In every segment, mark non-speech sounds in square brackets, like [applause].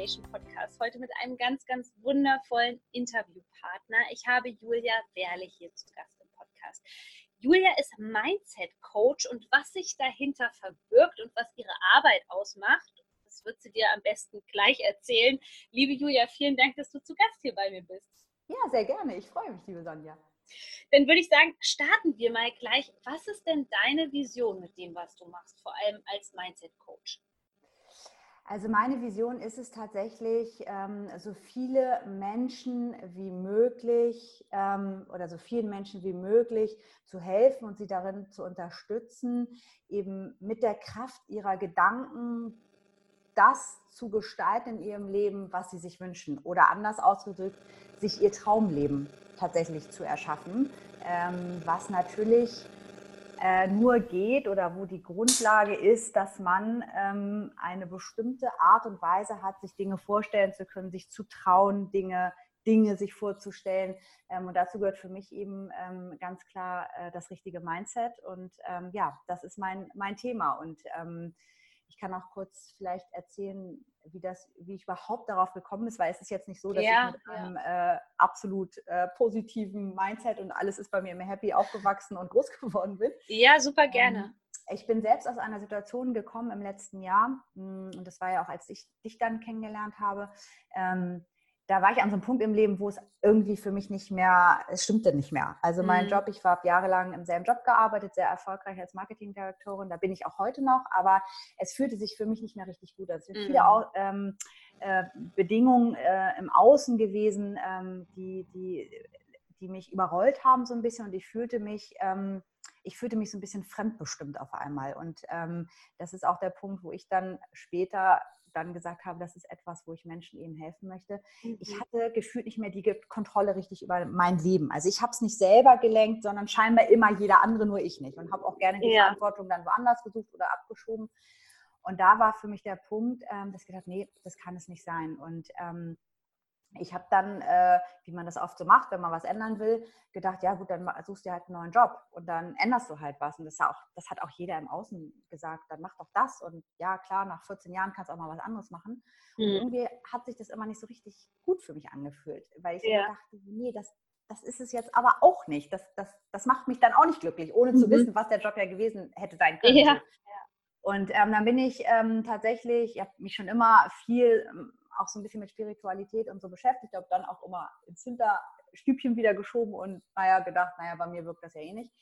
Podcast. Heute mit einem ganz, ganz wundervollen Interviewpartner. Ich habe Julia Werle hier zu Gast im Podcast. Julia ist Mindset Coach und was sich dahinter verbirgt und was ihre Arbeit ausmacht, das wird sie dir am besten gleich erzählen. Liebe Julia, vielen Dank, dass du zu Gast hier bei mir bist. Ja, sehr gerne. Ich freue mich, liebe Sonja. Dann würde ich sagen, starten wir mal gleich. Was ist denn deine Vision mit dem, was du machst, vor allem als Mindset Coach? Also meine Vision ist es tatsächlich, ähm, so viele Menschen wie möglich ähm, oder so vielen Menschen wie möglich zu helfen und sie darin zu unterstützen, eben mit der Kraft ihrer Gedanken das zu gestalten in ihrem Leben, was sie sich wünschen. Oder anders ausgedrückt, sich ihr Traumleben tatsächlich zu erschaffen, ähm, was natürlich äh, nur geht oder wo die Grundlage ist, dass man ähm, eine bestimmte Art und Weise hat, sich Dinge vorstellen zu können, sich zu trauen, Dinge, Dinge sich vorzustellen. Ähm, und dazu gehört für mich eben ähm, ganz klar äh, das richtige Mindset. Und ähm, ja, das ist mein, mein Thema. Und ähm, ich kann auch kurz vielleicht erzählen, wie, das, wie ich überhaupt darauf gekommen ist, weil es ist jetzt nicht so, dass ja, ich mit ja. einem äh, absolut äh, positiven Mindset und alles ist bei mir immer happy aufgewachsen und groß [laughs] geworden bin. Ja, super gerne. Ähm, ich bin selbst aus einer Situation gekommen im letzten Jahr, hm, und das war ja auch, als ich dich dann kennengelernt habe. Ähm, da war ich an so einem Punkt im Leben, wo es irgendwie für mich nicht mehr, es stimmte nicht mehr. Also mein mhm. Job, ich habe jahrelang im selben Job gearbeitet, sehr erfolgreich als Marketingdirektorin, da bin ich auch heute noch, aber es fühlte sich für mich nicht mehr richtig gut. Es sind mhm. viele ähm, äh, Bedingungen äh, im Außen gewesen, ähm, die, die, die mich überrollt haben so ein bisschen und ich fühlte mich, ähm, ich fühlte mich so ein bisschen fremdbestimmt auf einmal. Und ähm, das ist auch der Punkt, wo ich dann später dann gesagt habe, das ist etwas, wo ich Menschen eben helfen möchte. Mhm. Ich hatte gefühlt nicht mehr die Kontrolle richtig über mein Leben. Also ich habe es nicht selber gelenkt, sondern scheinbar immer jeder andere, nur ich nicht. Und habe auch gerne die ja. Verantwortung dann woanders gesucht oder abgeschoben. Und da war für mich der Punkt, ähm, dass ich gedacht, nee, das kann es nicht sein. Und ähm, ich habe dann, äh, wie man das oft so macht, wenn man was ändern will, gedacht, ja gut, dann suchst du halt einen neuen Job und dann änderst du halt was. Und das, auch, das hat auch jeder im Außen gesagt, dann mach doch das. Und ja, klar, nach 14 Jahren kannst du auch mal was anderes machen. Mhm. Und irgendwie hat sich das immer nicht so richtig gut für mich angefühlt, weil ich ja. dachte, nee, das, das ist es jetzt aber auch nicht. Das, das, das macht mich dann auch nicht glücklich, ohne mhm. zu wissen, was der Job ja gewesen hätte sein können. Ja. Und ähm, dann bin ich ähm, tatsächlich, ich habe mich schon immer viel ähm, auch so ein bisschen mit Spiritualität und so beschäftigt, habe dann auch immer ins Hinterstübchen wieder geschoben und naja, gedacht, naja, bei mir wirkt das ja eh nicht.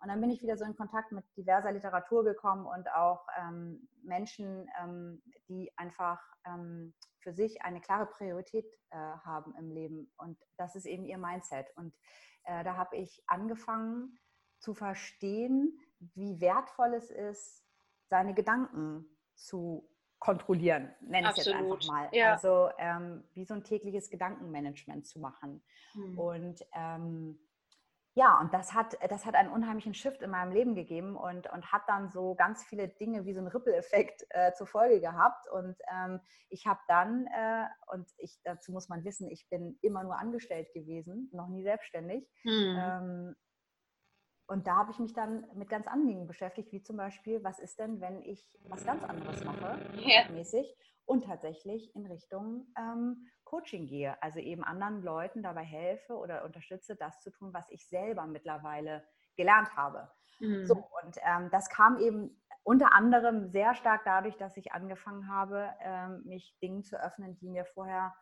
Und dann bin ich wieder so in Kontakt mit diverser Literatur gekommen und auch ähm, Menschen, ähm, die einfach ähm, für sich eine klare Priorität äh, haben im Leben. Und das ist eben ihr Mindset. Und äh, da habe ich angefangen zu verstehen, wie wertvoll es ist, seine Gedanken zu kontrollieren, nenne ich es jetzt einfach mal. Ja. Also ähm, wie so ein tägliches Gedankenmanagement zu machen. Mhm. Und ähm, ja, und das hat, das hat einen unheimlichen Shift in meinem Leben gegeben und, und hat dann so ganz viele Dinge wie so ein Ripple-Effekt äh, zur Folge gehabt. Und ähm, ich habe dann, äh, und ich, dazu muss man wissen, ich bin immer nur angestellt gewesen, noch nie selbstständig. Mhm. Und da habe ich mich dann mit ganz anderen Dingen beschäftigt, wie zum Beispiel, was ist denn, wenn ich was ganz anderes mache, ja. mäßig, und tatsächlich in Richtung ähm, Coaching gehe, also eben anderen Leuten dabei helfe oder unterstütze, das zu tun, was ich selber mittlerweile gelernt habe. Mhm. So, und ähm, das kam eben unter anderem sehr stark dadurch, dass ich angefangen habe, ähm, mich Dingen zu öffnen, die mir vorher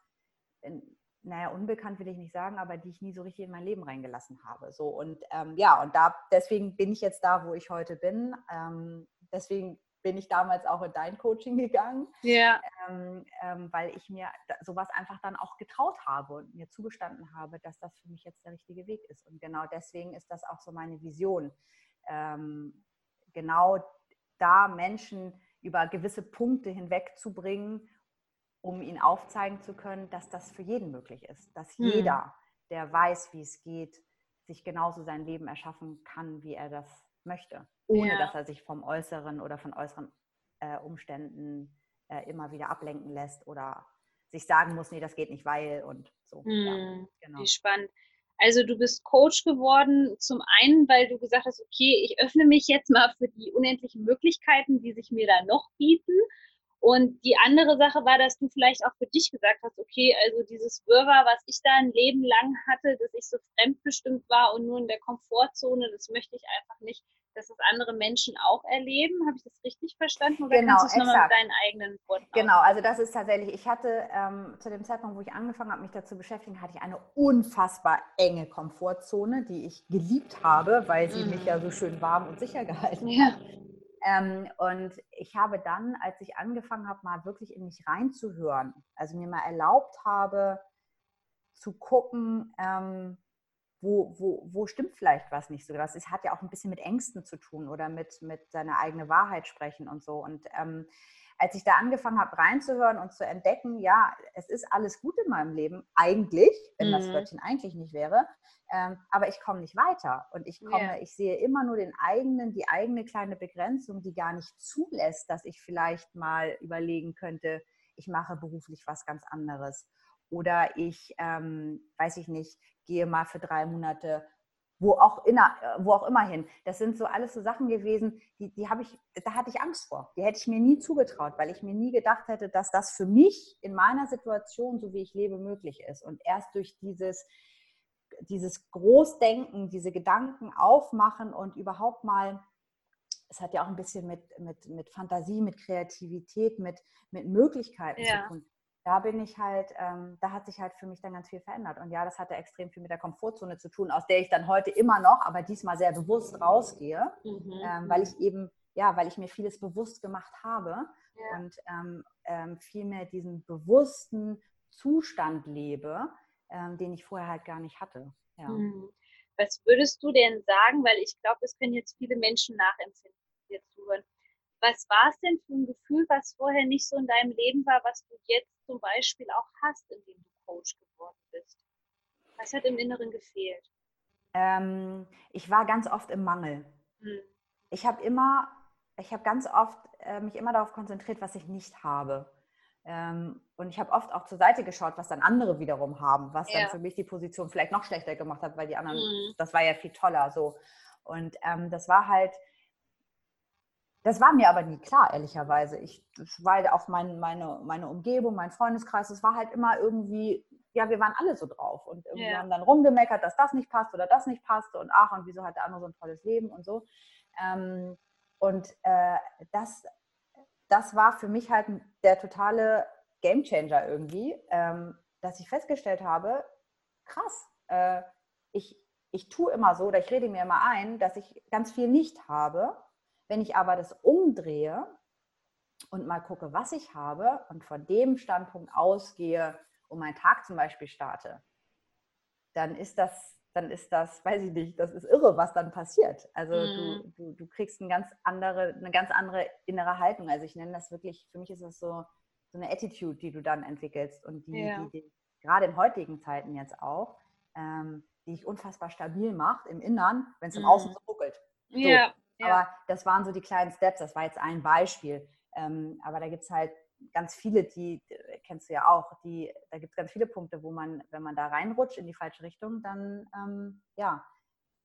in, naja, unbekannt will ich nicht sagen, aber die ich nie so richtig in mein Leben reingelassen habe. So und ähm, ja, und da deswegen bin ich jetzt da, wo ich heute bin. Ähm, deswegen bin ich damals auch in dein Coaching gegangen, ja. ähm, ähm weil ich mir sowas einfach dann auch getraut habe und mir zugestanden habe, dass das für mich jetzt der richtige Weg ist. Und genau deswegen ist das auch so meine Vision. Ähm, genau da Menschen über gewisse Punkte hinwegzubringen um ihn aufzeigen zu können, dass das für jeden möglich ist, dass Hm. jeder, der weiß, wie es geht, sich genauso sein Leben erschaffen kann, wie er das möchte, ohne Ja. dass er sich vom Äußeren oder von äußeren äh, Umständen äh, immer wieder ablenken lässt oder sich sagen muss, nee, das geht nicht, weil und so. Ja, Hm, genau. Wie spannend. Also du bist Coach geworden, zum einen, weil du gesagt hast, okay, ich öffne mich jetzt mal für die unendlichen Möglichkeiten, die sich mir da noch bieten. Und die andere Sache war, dass du vielleicht auch für dich gesagt hast, okay, also dieses Wirrwarr, was ich da ein Leben lang hatte, dass ich so fremdbestimmt war und nur in der Komfortzone, das möchte ich einfach nicht, dass das andere Menschen auch erleben. Habe ich das richtig verstanden? Oder Genau, kannst du es nochmal mit deinen eigenen Worten Genau, also das ist tatsächlich, ich hatte ähm, zu dem Zeitpunkt, wo ich angefangen habe, mich dazu beschäftigen, hatte ich eine unfassbar enge Komfortzone, die ich geliebt habe, weil sie mich Mhm. ja so schön warm und sicher [laughs] gehalten Ja. hat. Ähm, und ich habe dann, als ich angefangen habe, mal wirklich in mich reinzuhören, also mir mal erlaubt habe, zu gucken, ähm, wo, wo, wo stimmt vielleicht was nicht so. Das ist, hat ja auch ein bisschen mit Ängsten zu tun oder mit, mit seiner eigene Wahrheit sprechen und so. Und ähm, als ich da angefangen habe, reinzuhören und zu entdecken, ja, es ist alles gut in meinem Leben, eigentlich, wenn das Mhm. Wörtchen eigentlich nicht wäre, ähm, aber ich komme nicht weiter. Und ich komme, Ja. ich sehe immer nur den eigenen, die eigene kleine Begrenzung, die gar nicht zulässt, dass ich vielleicht mal überlegen könnte, ich mache beruflich was ganz anderes. Oder ich, ähm, weiß ich nicht, gehe mal für drei Monate wo auch, inner, äh, wo auch immer hin. Das sind so alles so Sachen gewesen, die, die habe ich, da hatte ich Angst vor. Die hätte ich mir nie zugetraut, weil ich mir nie gedacht hätte, dass das für mich in meiner Situation, so wie ich lebe, möglich ist. Und erst durch dieses, dieses Großdenken, diese Gedanken aufmachen und überhaupt mal, es hat ja auch ein bisschen mit, mit, mit Fantasie, mit Kreativität, mit, mit Möglichkeiten Ja. zu tun. Da bin ich halt, ähm, da hat sich halt für mich dann ganz viel verändert. Und ja, das hatte extrem viel mit der Komfortzone zu tun, aus der ich dann heute immer noch, aber diesmal sehr bewusst rausgehe, Mhm. ähm, weil ich eben, ja, weil ich mir vieles bewusst gemacht habe Ja. und ähm, ähm, viel mehr diesen bewussten Zustand lebe, ähm, den ich vorher halt gar nicht hatte. Ja. Hm. Was würdest du denn sagen, weil ich glaube, es können jetzt viele Menschen nachempfinden, die jetzt zuhören. Was war es denn für ein Gefühl, was vorher nicht so in deinem Leben war, was du jetzt zum Beispiel auch hast, indem du Coach geworden bist? Was hat im Inneren gefehlt? Ähm, ich war ganz oft im Mangel. Hm. Ich habe immer, ich habe ganz oft äh, mich immer darauf konzentriert, was ich nicht habe. Ähm, und ich habe oft auch zur Seite geschaut, was dann andere wiederum haben, was Ja. dann für mich die Position vielleicht noch schlechter gemacht hat, weil die anderen, Mhm. das war ja viel toller so. Und ähm, das war halt, das war mir aber nie klar, ehrlicherweise. Ich, das war halt auch mein, meine, meine Umgebung, mein Freundeskreis, es war halt immer irgendwie, ja, wir waren alle so drauf und irgendwie Ja. haben dann rumgemeckert, dass das nicht passt oder das nicht passte und ach, und wieso hat der andere so ein tolles Leben und so. Ähm, und äh, das, das war für mich halt der totale Gamechanger irgendwie, ähm, dass ich festgestellt habe, krass, äh, ich, ich tue immer so oder ich rede mir immer ein, dass ich ganz viel nicht habe. Wenn ich aber das umdrehe und mal gucke, was ich habe und von dem Standpunkt ausgehe und meinen Tag zum Beispiel starte, dann ist das, dann ist das, weiß ich nicht, das ist irre, was dann passiert. Also du, Mhm. du, du kriegst eine ganz andere, eine ganz andere innere Haltung. Also ich nenne das wirklich, für mich ist das so, so eine Attitude, die du dann entwickelst und die, Ja. die, die gerade in heutigen Zeiten jetzt auch, ähm, die dich unfassbar stabil macht im Innern, wenn es im Außen Mhm. so ruckelt. Ja, ja. Aber das waren so die kleinen Steps, das war jetzt ein Beispiel. Ähm, aber da gibt es halt ganz viele, die, äh, kennst du ja auch, die, da gibt es ganz viele Punkte, wo man, wenn man da reinrutscht in die falsche Richtung, dann, ähm, ja,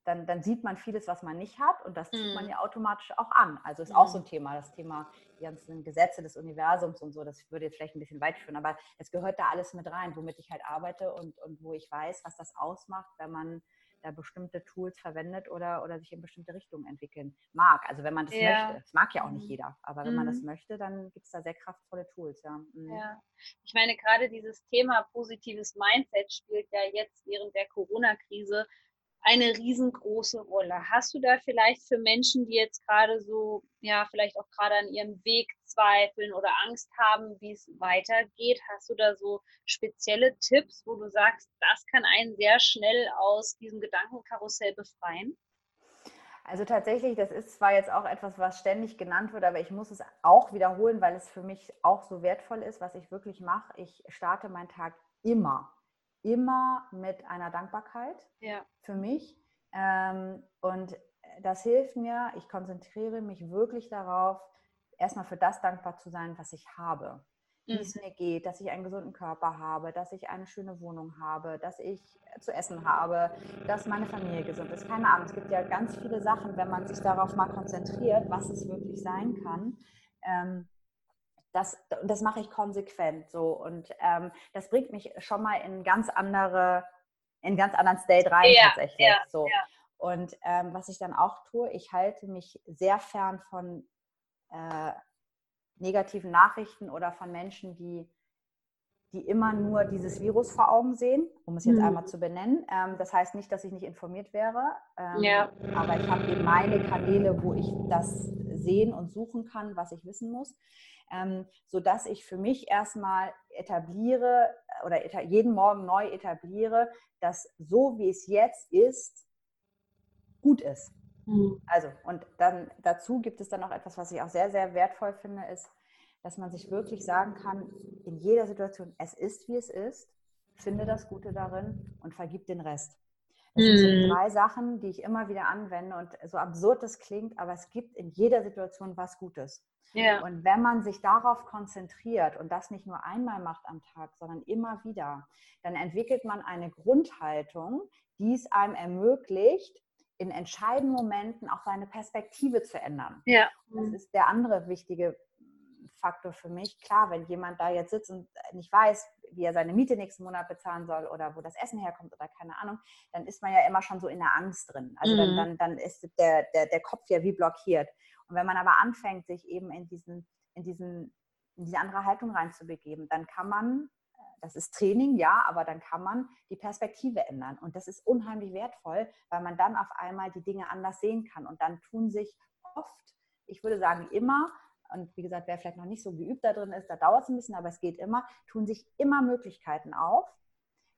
dann, dann sieht man vieles, was man nicht hat und das zieht man Mhm. ja automatisch auch an. Also ist auch so Mhm. ein Thema, das Thema die ganzen Gesetze des Universums und so, das würde jetzt vielleicht ein bisschen weit führen, aber es gehört da alles mit rein, womit ich halt arbeite und, und wo ich weiß, was das ausmacht, wenn man da bestimmte Tools verwendet oder, oder sich in bestimmte Richtungen entwickeln mag. Also wenn man das Ja. möchte. Das mag ja auch nicht Mhm. jeder, aber wenn man das Mhm. möchte, dann gibt es da sehr kraftvolle Tools, ja. Mhm. Ja, ich meine, gerade dieses Thema positives Mindset spielt ja jetzt während der Corona-Krise eine riesengroße Rolle. Hast du da vielleicht für Menschen, die jetzt gerade so, ja, vielleicht auch gerade an ihrem Weg zweifeln oder Angst haben, wie es weitergeht, hast du da so spezielle Tipps, wo du sagst, das kann einen sehr schnell aus diesem Gedankenkarussell befreien? Also tatsächlich, das ist zwar jetzt auch etwas, was ständig genannt wird, aber ich muss es auch wiederholen, weil es für mich auch so wertvoll ist, was ich wirklich mache. Ich starte meinen Tag immer, immer mit einer Dankbarkeit ja. für mich. Ähm, und das hilft mir, ich konzentriere mich wirklich darauf, erstmal für das dankbar zu sein, was ich habe wie mhm. es mir geht, dass ich einen gesunden Körper habe, dass ich eine schöne Wohnung habe, dass ich zu essen habe, dass meine Familie gesund ist. Keine Ahnung, es gibt ja ganz viele Sachen, wenn man sich darauf mal konzentriert, was es wirklich sein kann. Ähm, das, das mache ich konsequent so und ähm, das bringt mich schon mal in ganz andere, in ganz anderen State rein ja, tatsächlich. Ja, so. Ja. Und ähm, was ich dann auch tue, ich halte mich sehr fern von äh, negativen Nachrichten oder von Menschen, die, die immer nur dieses Virus vor Augen sehen, um es jetzt mhm. einmal zu benennen. Ähm, das heißt nicht, dass ich nicht informiert wäre, ähm, ja. aber ich habe eben meine Kanäle, wo ich das sehen und suchen kann, was ich wissen muss, ähm, sodass ich für mich erstmal etabliere oder eta jeden Morgen neu etabliere, dass so wie es jetzt ist, gut ist. Mhm. Also, und dann dazu gibt es dann noch etwas, was ich auch sehr, sehr wertvoll finde, ist, dass man sich wirklich sagen kann, in jeder Situation, es ist, wie es ist, finde das Gute darin und vergib den Rest. Das mhm. sind so drei Sachen, die ich immer wieder anwende und so absurd das klingt, aber es gibt in jeder Situation was Gutes. Ja. Und wenn man sich darauf konzentriert und das nicht nur einmal macht am Tag, sondern immer wieder, dann entwickelt man eine Grundhaltung, die es einem ermöglicht, in entscheidenden Momenten auch seine Perspektive zu ändern. Ja. Das ist der andere wichtige Faktor für mich. Klar, wenn jemand da jetzt sitzt und nicht weiß, wie er seine Miete nächsten Monat bezahlen soll oder wo das Essen herkommt oder keine Ahnung, dann ist man ja immer schon so in der Angst drin. Also mhm. dann, dann, dann ist der, der, der Kopf ja wie blockiert. Und wenn man aber anfängt, sich eben in diesen, in diesen, in diese andere Haltung reinzubegeben, dann kann man das ist Training, ja, aber dann kann man die Perspektive ändern. Und das ist unheimlich wertvoll, weil man dann auf einmal die Dinge anders sehen kann. Und dann tun sich oft, ich würde sagen immer, und wie gesagt, wer vielleicht noch nicht so geübt da drin ist, da dauert es ein bisschen, aber es geht immer, tun sich immer Möglichkeiten auf,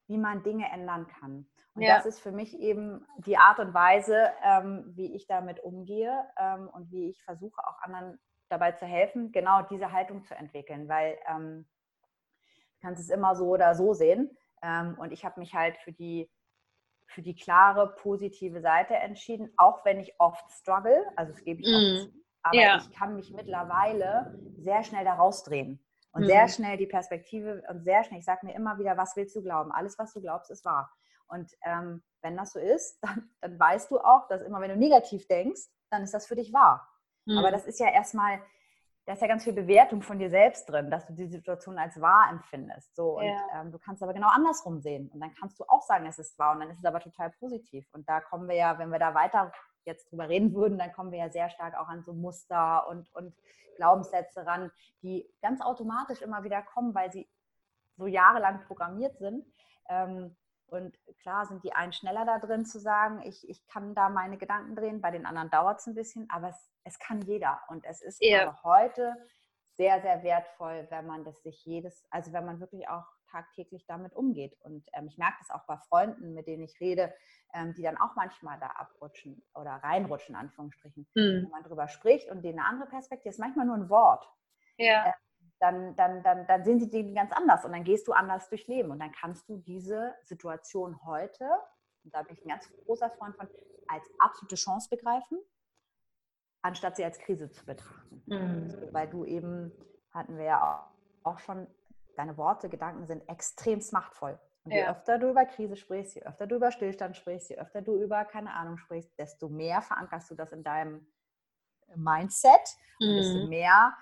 wie man Dinge ändern kann. Und ja. das ist für mich eben die Art und Weise, ähm, wie ich damit umgehe ähm, und wie ich versuche, auch anderen dabei zu helfen, genau diese Haltung zu entwickeln, weil ähm, kannst es immer so oder so sehen. Ähm, und ich habe mich halt für die, für die klare, positive Seite entschieden, auch wenn ich oft struggle, also das gebe ich mm. Aber ja. ich kann mich mittlerweile sehr schnell da rausdrehen und mm. sehr schnell die Perspektive und sehr schnell, ich sage mir immer wieder, was willst du glauben? Alles, was du glaubst, ist wahr. Und ähm, wenn das so ist, [laughs] dann, dann weißt du auch, dass immer wenn du negativ denkst, dann ist das für dich wahr. Mm. Aber das ist ja erstmal, da ist ja ganz viel Bewertung von dir selbst drin, dass du die Situation als wahr empfindest. So, und ja. ähm, du kannst aber genau andersrum sehen. Und dann kannst du auch sagen, es ist wahr und dann ist es aber total positiv. Und da kommen wir ja, wenn wir da weiter jetzt drüber reden würden, dann kommen wir ja sehr stark auch an so Muster und, und Glaubenssätze ran, die ganz automatisch immer wieder kommen, weil sie so jahrelang programmiert sind. Ähm, und klar sind die einen schneller da drin zu sagen, ich, ich kann da meine Gedanken drehen, bei den anderen dauert es ein bisschen, aber es es kann jeder. Und es ist ja. heute sehr, sehr wertvoll, wenn man das sich jedes, also wenn man wirklich auch tagtäglich damit umgeht. Und ähm, ich merke das auch bei Freunden, mit denen ich rede, ähm, die dann auch manchmal da abrutschen oder reinrutschen, in Anführungsstrichen. Mhm. Wenn man darüber spricht und denen eine andere Perspektive ist, manchmal nur ein Wort. Ja. Äh, dann, dann, dann, dann sehen sie Dinge ganz anders und dann gehst du anders durch Leben und dann kannst du diese Situation heute, und da bin ich ein ganz großer Freund von, als absolute Chance begreifen anstatt sie als Krise zu betrachten. Mhm. Weil du eben, hatten wir ja auch schon, deine Worte, Gedanken sind extrem machtvoll. Und je öfter du über Krise sprichst, je öfter du über Stillstand sprichst, je öfter du über keine Ahnung sprichst, desto mehr verankerst du das in deinem Mindset mhm. und desto mhm. mehr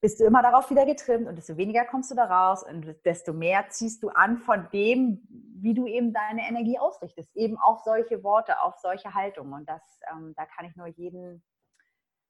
bist du immer darauf wieder getrimmt und desto weniger kommst du da raus und desto mehr ziehst du an von dem, wie du eben deine Energie ausrichtest, eben auf solche Worte, auf solche Haltungen. Und das, ähm, da kann ich nur jeden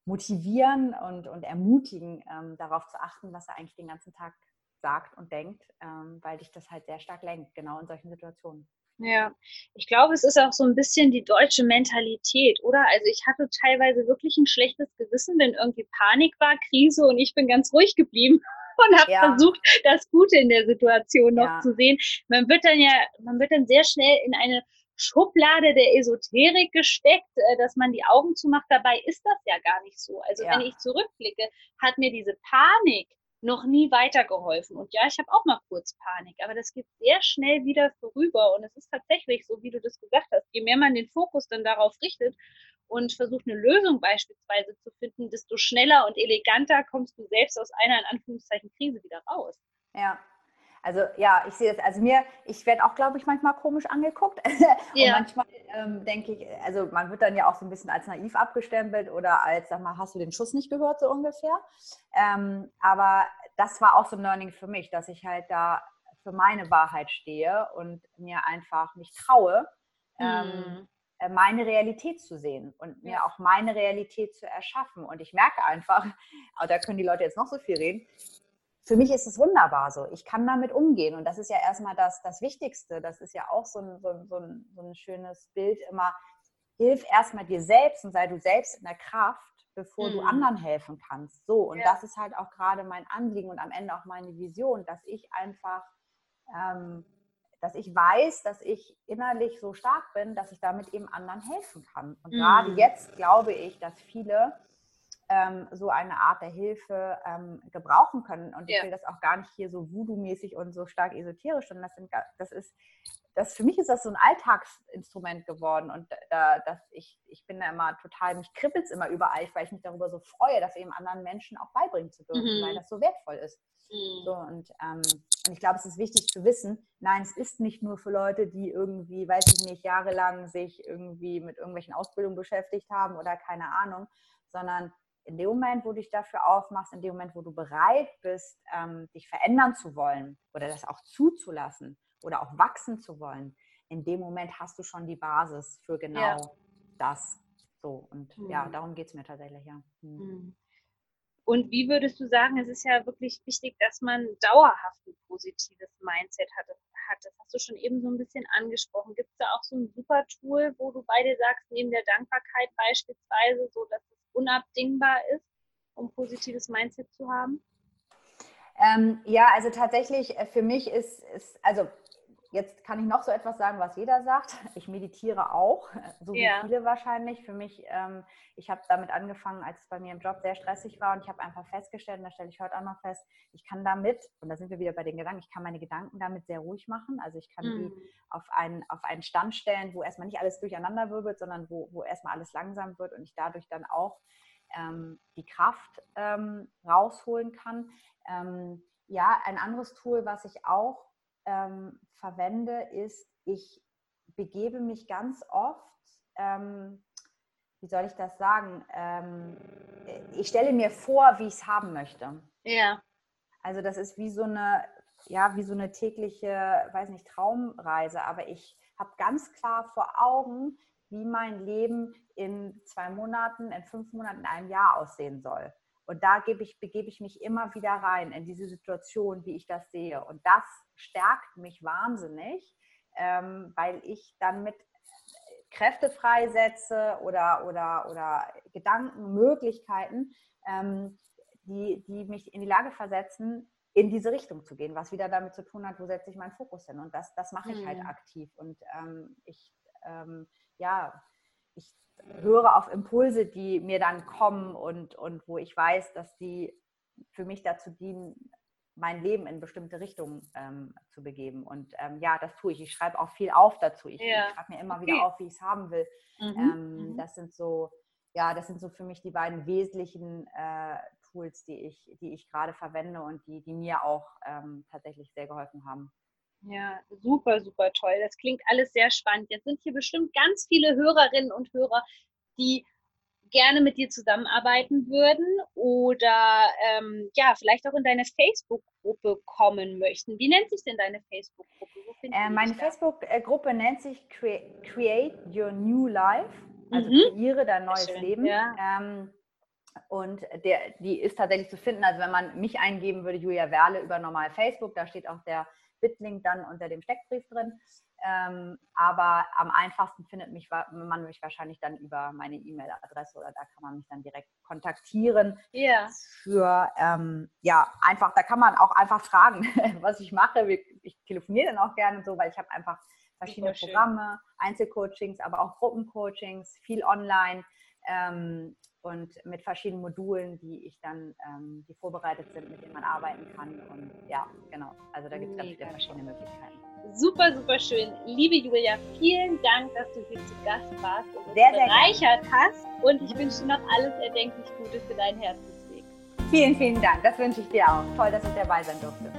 motivieren und, und ermutigen, ähm, darauf zu achten, was er eigentlich den ganzen Tag sagt und denkt, ähm, weil dich das halt sehr stark lenkt, genau in solchen Situationen. Ja, ich glaube, es ist auch so ein bisschen die deutsche Mentalität, oder? Also ich hatte teilweise wirklich ein schlechtes Gewissen, wenn irgendwie Panik war, Krise und ich bin ganz ruhig geblieben [laughs] und habe ja. versucht, das Gute in der Situation noch ja. zu sehen. Man wird dann ja, man wird dann sehr schnell in eine Schublade der Esoterik gesteckt, äh, dass man die Augen zumacht. Dabei ist das ja gar nicht so. Also ja. wenn ich zurückblicke, hat mir diese Panik noch nie weitergeholfen. Und ja, ich habe auch mal kurz Panik, aber das geht sehr schnell wieder vorüber. Und es ist tatsächlich so, wie du das gesagt hast, je mehr man den Fokus dann darauf richtet und versucht eine Lösung beispielsweise zu finden, desto schneller und eleganter kommst du selbst aus einer in Anführungszeichen Krise wieder raus. Ja, also ja, ich sehe das, also mir, ich werde auch, glaube ich, manchmal komisch angeguckt. [laughs] Ja. Und manchmal ähm, denke ich, also man wird dann ja auch so ein bisschen als naiv abgestempelt oder als, sag mal, hast du den Schuss nicht gehört, so ungefähr. Ähm, aber das war auch so ein Learning für mich, dass ich halt da für meine Wahrheit stehe und mir einfach mich traue, mhm. ähm, meine Realität zu sehen und mir auch meine Realität zu erschaffen. Und ich merke einfach, [laughs] da können die Leute jetzt noch so viel reden, für mich ist es wunderbar so. Ich kann damit umgehen. Und das ist ja erstmal das, das Wichtigste. Das ist ja auch so ein, so, ein, so, ein, so ein schönes Bild immer. Hilf erstmal dir selbst und sei du selbst in der Kraft, bevor mhm. du anderen helfen kannst. So, und ja. das ist halt auch gerade mein Anliegen und am Ende auch meine Vision, dass ich einfach, ähm, dass ich weiß, dass ich innerlich so stark bin, dass ich damit eben anderen helfen kann. Und mhm. gerade jetzt glaube ich, dass viele ähm, so eine Art der Hilfe ähm, gebrauchen können. Und ich will das auch gar nicht hier so voodoo-mäßig und so stark esoterisch, sondern das, sind, das ist, das, für mich ist das so ein Alltagsinstrument geworden. Und da, dass ich, ich bin da immer total, mich kribbelt es immer überall, weil ich mich darüber so freue, das eben anderen Menschen auch beibringen zu dürfen, mhm. weil das so wertvoll ist. Mhm. So, und, ähm, und ich glaube, es ist wichtig zu wissen, nein, es ist nicht nur für Leute, die irgendwie, weiß ich nicht, jahrelang sich irgendwie mit irgendwelchen Ausbildungen beschäftigt haben oder keine Ahnung, sondern in dem Moment, wo du dich dafür aufmachst, in dem Moment, wo du bereit bist, ähm, dich verändern zu wollen oder das auch zuzulassen oder auch wachsen zu wollen, in dem Moment hast du schon die Basis für genau ja. das. So, und mhm. ja, darum geht es mir tatsächlich, ja. Mhm. mhm. Und wie würdest du sagen, es ist ja wirklich wichtig, dass man dauerhaft ein positives Mindset hat. hat. Das hast du schon eben so ein bisschen angesprochen. Gibt es da auch so ein super Tool, wo du beide sagst, neben der Dankbarkeit beispielsweise, so dass es unabdingbar ist, um positives Mindset zu haben? Ähm, ja, also tatsächlich äh, für mich ist, ist, also jetzt kann ich noch so etwas sagen, was jeder sagt. [laughs] Ich meditiere auch, [laughs] so wie ja. viele wahrscheinlich. Für mich, ähm, ich habe damit angefangen, als es bei mir im Job sehr stressig war und ich habe einfach festgestellt, und da stelle ich heute auch noch fest, ich kann damit, und da sind wir wieder bei den Gedanken, ich kann meine Gedanken damit sehr ruhig machen. Also ich kann mhm. die auf einen, auf einen Stand stellen, wo erstmal nicht alles durcheinander wirbelt, sondern wo, wo erstmal alles langsam wird und ich dadurch dann auch ähm, die Kraft ähm, rausholen kann. Ähm, ja, ein anderes Tool, was ich auch ähm, verwende, ist, ich begebe mich ganz oft, ähm, wie soll ich das sagen, ähm, ich stelle mir vor, wie ich es haben möchte. Ja. Also das ist wie so eine, ja, wie so eine tägliche, weiß nicht, Traumreise, aber ich habe ganz klar vor Augen, wie mein Leben in zwei Monaten, in fünf Monaten, in einem Jahr aussehen soll. Und da gebe ich, begebe ich mich immer wieder rein in diese Situation, wie ich das sehe. Und das stärkt mich wahnsinnig, ähm, weil ich dann mit Kräfte freisetze oder, oder, oder Gedanken, Möglichkeiten, ähm, die, die mich in die Lage versetzen, in diese Richtung zu gehen, was wieder damit zu tun hat, wo setze ich meinen Fokus hin. Und das, das mache ich halt hm. halt aktiv. Und ähm, ich ähm, ja, ich höre auf Impulse, die mir dann kommen und, und wo ich weiß, dass die für mich dazu dienen, mein Leben in bestimmte Richtungen ähm, zu begeben. Und ähm, ja, das tue ich. Ich schreibe auch viel auf dazu. Ich, ja. ich schreibe mir immer okay. wieder auf, wie ich es haben will. Mhm. Ähm, mhm. Das sind so, ja, das sind so für mich die beiden wesentlichen äh, Tools, die ich, die ich gerade verwende und die, die mir auch ähm, tatsächlich sehr geholfen haben. Ja, super, super toll. Das klingt alles sehr spannend. Jetzt sind hier bestimmt ganz viele Hörerinnen und Hörer, die gerne mit dir zusammenarbeiten würden oder ähm, ja, vielleicht auch in deine Facebook-Gruppe kommen möchten. Wie nennt sich denn deine Facebook-Gruppe? Äh, meine Facebook-Gruppe nennt sich Create Your New Life, also mhm. kreiere dein neues Leben. Ja. Ähm, und der, die ist tatsächlich zu finden. Also wenn man mich eingeben würde, Julia Werle über normal Facebook, da steht auch der Bitlink dann unter dem Steckbrief drin. Ähm, aber am einfachsten findet mich, man mich wahrscheinlich dann über meine E-Mail-Adresse oder da kann man mich dann direkt kontaktieren. Ja. Für, ähm, ja, einfach, da kann man auch einfach fragen, [laughs] was ich mache. Ich telefoniere dann auch gerne so, weil ich habe einfach verschiedene Programme, Einzelcoachings, aber auch Gruppencoachings, viel online ähm, und mit verschiedenen Modulen, die ich dann, ähm, die vorbereitet sind, mit denen man arbeiten kann. Und ja, genau. Also da gibt es ganz viele verschiedene Möglichkeiten. Super, super schön. Liebe Julia, vielen Dank, dass du hier zu Gast warst und uns sehr, sehr bereichert gerne. hast. Und ich wünsche dir noch alles erdenklich Gute für deinen Herzensweg. Vielen, vielen Dank. Das wünsche ich dir auch. Toll, dass ich dabei sein durfte.